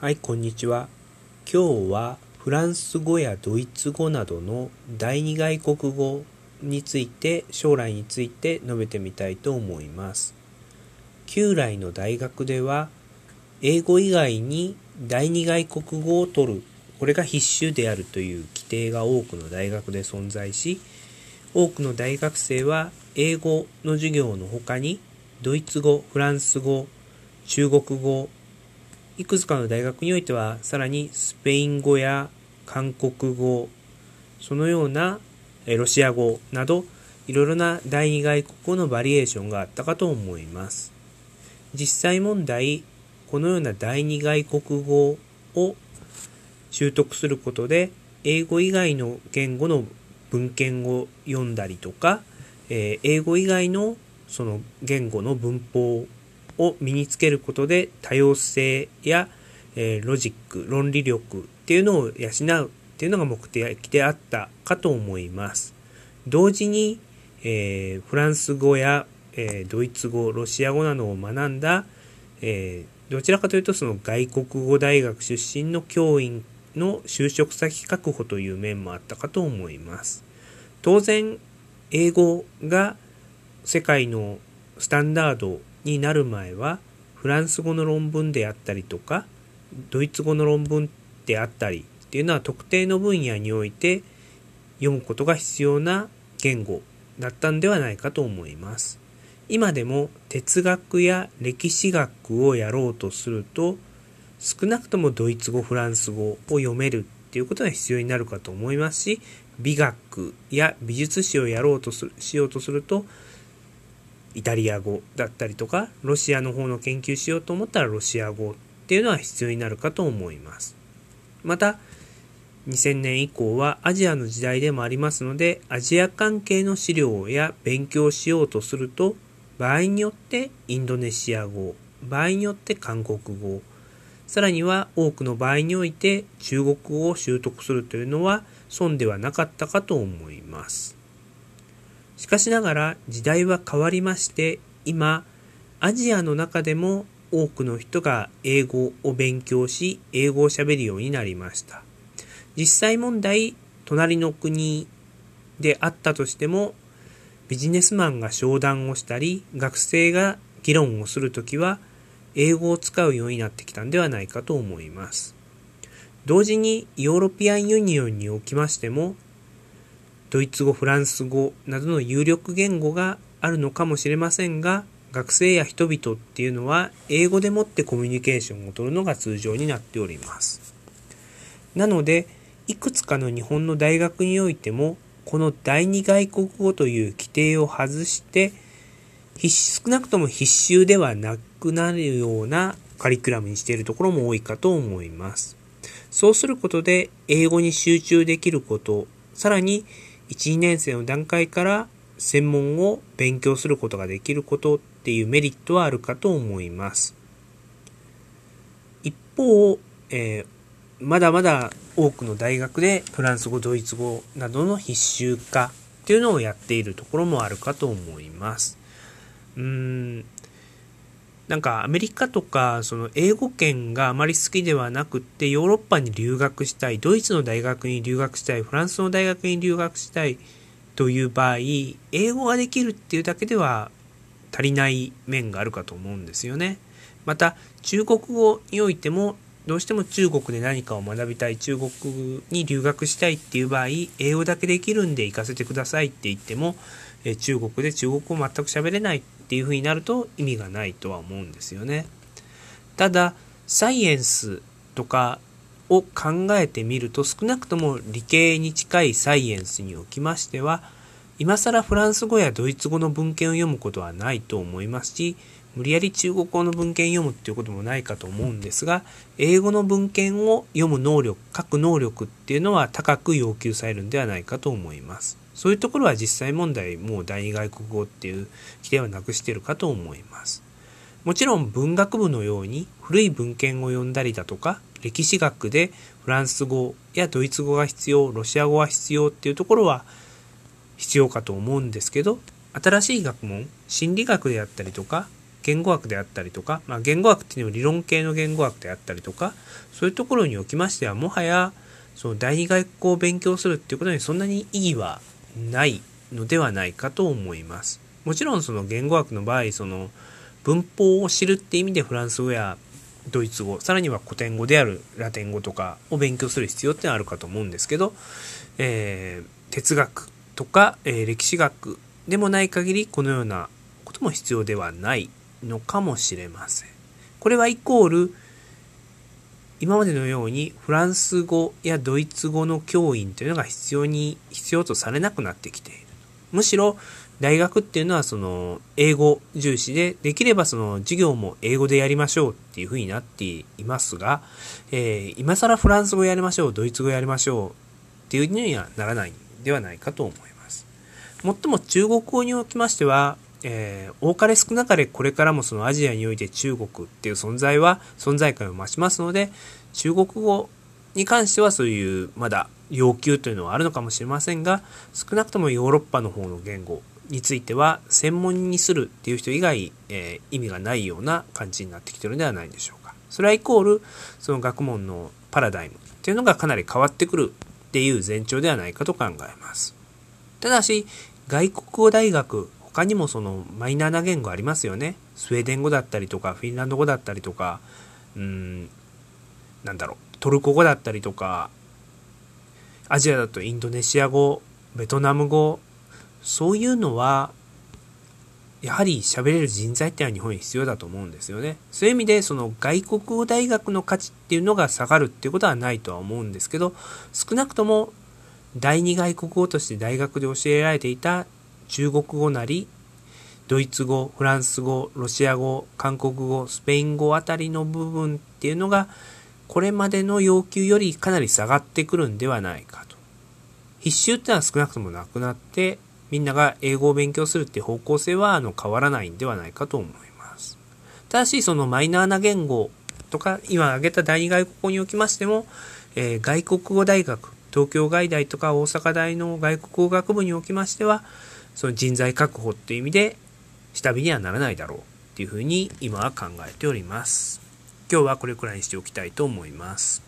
はい、こんにちは。今日はフランス語やドイツ語などの第二外国語について、将来について述べてみたいと思います。旧来の大学では、英語以外に第二外国語を取る、これが必修であるという規定が多くの大学で存在し、多くの大学生は英語の授業の他に、ドイツ語、フランス語、中国語、いくつかの大学においては、さらにスペイン語や韓国語、そのようなロシア語など、いろいろな第二外国語のバリエーションがあったかと思います。実際問題、このような第二外国語を習得することで、英語以外の言語の文献を読んだりとか、え英語以外のその言語の文法を身につけることで多様性や、えロジック、論理力っていうのを養うっていうのが目的であったかと思います。同時に、えー、フランス語や、えー、ドイツ語、ロシア語などを学んだ、えー、どちらかというとその外国語大学出身の教員の就職先確保という面もあったかと思います。当然、英語が世界のスタンダードになる前はフランス語の論文であったりとかドイツ語の論文であったりっていうのは特定の分野において読むことが必要な言語だったんではないかと思います。今でも哲学や歴史学をやろうとすると少なくともドイツ語、フランス語を読めるっていうことが必要になるかと思いますし美学や美術史をやろうとするしようとするとイタリア語だったりとか、ロシアの方の研究しようと思ったらロシア語っていうのは必要になるかと思います。また、2000年以降はアジアの時代でもありますので、アジア関係の資料や勉強をしようとすると、場合によってインドネシア語、場合によって韓国語、さらには多くの場合において中国語を習得するというのは損ではなかったかと思います。しかしながら時代は変わりまして今アジアの中でも多くの人が英語を勉強し英語を喋るようになりました。実際問題隣の国であったとしてもビジネスマンが商談をしたり学生が議論をするときは英語を使うようになってきたんではないかと思います。同時に European Union におきましてもドイツ語、フランス語などの有力言語があるのかもしれませんが、学生や人々っていうのは英語でもってコミュニケーションを取るのが通常になっております。なので、いくつかの日本の大学においても、この第二外国語という規定を外して、少なくとも必修ではなくなるようなカリキュラムにしているところも多いかと思います。そうすることで英語に集中できること、さらに1、2年生の段階から専門を勉強することができることっていうメリットはあるかと思います。一方、えー、まだまだ多くの大学でフランス語、ドイツ語などの必修化っていうのをやっているところもあるかと思います。うーんなんかアメリカとかその英語圏があまり好きではなくってヨーロッパに留学したい、ドイツの大学に留学したい、フランスの大学に留学したいという場合、英語ができるっていうだけでは足りない面があるかと思うんですよね。また中国語においてもどうしても中国で何かを学びたい、中国に留学したいっていう場合、英語だけできるんで行かせてくださいって言っても、中国で中国語全く喋れないっっていう風になると意味がないとは思うんですよね。ただ、サイエンスとかを考えてみると少なくとも理系に近いサイエンスにおきましては今更フランス語やドイツ語の文献を読むことはないと思いますし無理やり中国語の文献読むっていうこともないかと思うんですが英語の文献を読む能力書く能力っていうのは高く要求されるんではないかと思います。そういうところは実際問題もう第二外国語っていう規定はなくしてるかと思います。もちろん文学部のように古い文献を読んだりだとか歴史学でフランス語やドイツ語が必要、ロシア語が必要っていうところは必要かと思うんですけど、新しい学問、心理学であったりとか、言語学であったりとか、まあ、言語学っていうのは理論系の言語学であったりとか、そういうところにおきましては、もはや、その第二外国を勉強するっていうことにそんなに意義はないのではないかと思います。もちろんその言語学の場合、その文法を知るって意味でフランス語やドイツ語、さらには古典語であるラテン語とかを勉強する必要ってあるかと思うんですけど、えー、哲学とか、えー、歴史学でもない限りこのようなことも必要ではないのかもしれません。これはイコール、今までのようにフランス語やドイツ語の教員というのが必要に、必要とされなくなってきている。むしろ、大学っていうのはその英語重視で、できればその授業も英語でやりましょうっていうふうになっていますが、えー、今更フランス語やりましょう、ドイツ語やりましょうっていうにはならないんではないかと思います。もっとも中国語におきましては、えー、多かれ少なかれこれからもそのアジアにおいて中国っていう存在は存在感を増しますので、中国語に関してはそういうまだ要求というのはあるのかもしれませんが、少なくともヨーロッパの方の言語については専門にするっていう人以外、えー、意味がないような感じになってきてるんではないでしょうか。それはイコール、その学問のパラダイムっていうのがかなり変わってくるっていう前兆ではないかと考えます。ただし、外国語大学他にもそのマイナーな言語ありますよね。スウェーデン語だったりとか、フィンランド語だったりとか、うん、なんだろう、トルコ語だったりとか、アジアだとインドネシア語、ベトナム語、そういうのは、やはり喋れる人材っていうのは日本に必要だと思うんですよね。そういう意味で、その外国語大学の価値っていうのが下がるっていうことはないとは思うんですけど、少なくとも第二外国語として大学で教えられていた中国語なり、ドイツ語、フランス語、ロシア語、韓国語、スペイン語あたりの部分っていうのが、これまでの要求よりかなり下がってくるんではないかと。必修ってのは少なくともなくなって、みんなが英語を勉強するって方向性はあの変わらないんではないかと思います。ただし、そのマイナーな言語とか、今挙げた第二外国語におきましても、えー、外国語大学、東京外大とか大阪大の外国語学部におきましては、その人材確保っていう意味で下火にはならないだろうっていうふうに今は考えております。今日はこれくらいにしておきたいと思います。